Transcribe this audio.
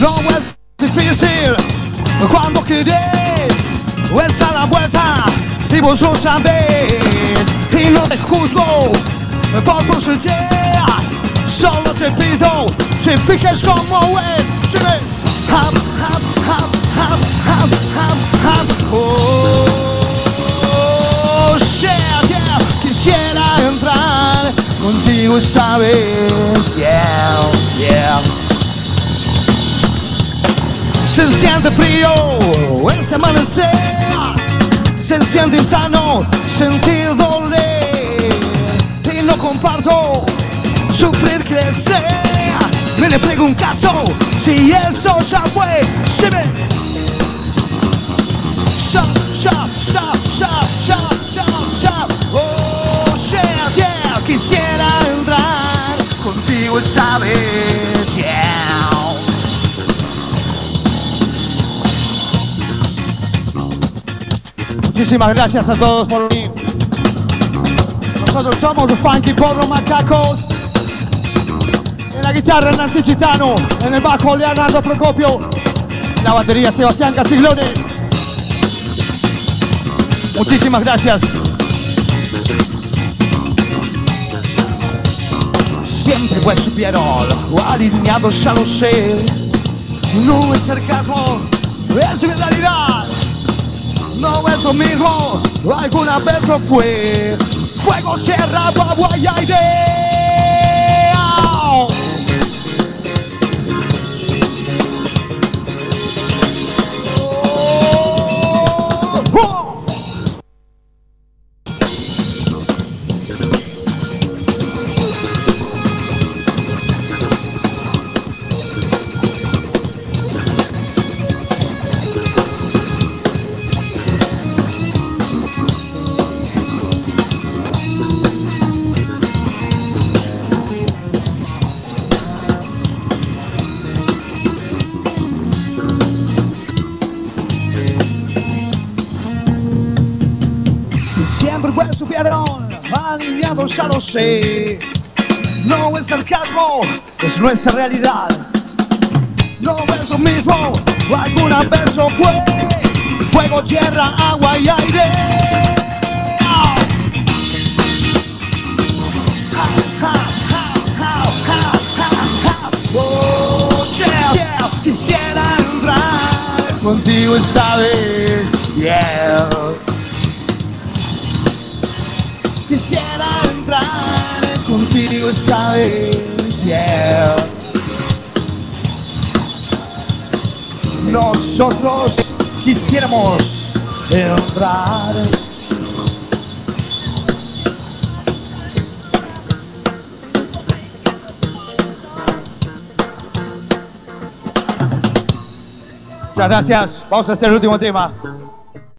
No es difícil cuando quieres, es a la vuelta y vos lo sabéis. Y no te juzgo por tus ideas, solo te pido te fijes como es. Sí, ve. Hap, hap, hap, hap, hap, hap, hap. Oh, yeah, yeah. Quisiera entrar contigo esta vez. Yeah. Se siente frío ese amanecer, se siente insano sentir doler y no comparto sufrir crecer. Me le pego un cacho si eso ya fue. Ve. Sha, sha, sha, sha, sha, sha, sha. Oh, yeah, yeah. Quisiera entrar contigo esta vez. Yeah. Muchísimas gracias a todos por venir. Nosotros somos los Funky Pobres Macacos. En la guitarra Nancy Chitano, en el bajo Leonardo Procopio, en la batería Sebastián Castiglione. Muchísimas gracias. Siempre fue superior, alineado ya lo sé. No es sarcasmo, es realidad. Mismo, alguna vez lo fue. Fuego, tierra, agua y aire. Siempre fue supieron, alineado ya lo sé. No es sarcasmo, es nuestra realidad. No es lo mismo, alguna vez lo fue. Fuego, tierra, agua y aire. Oh, yeah. Quisiera entrar contigo esta vez. Yeah. Quisiera entrar contigo esta vez. Nosotros quisiéramos entrar. Muchas gracias. Vamos a hacer el último tema.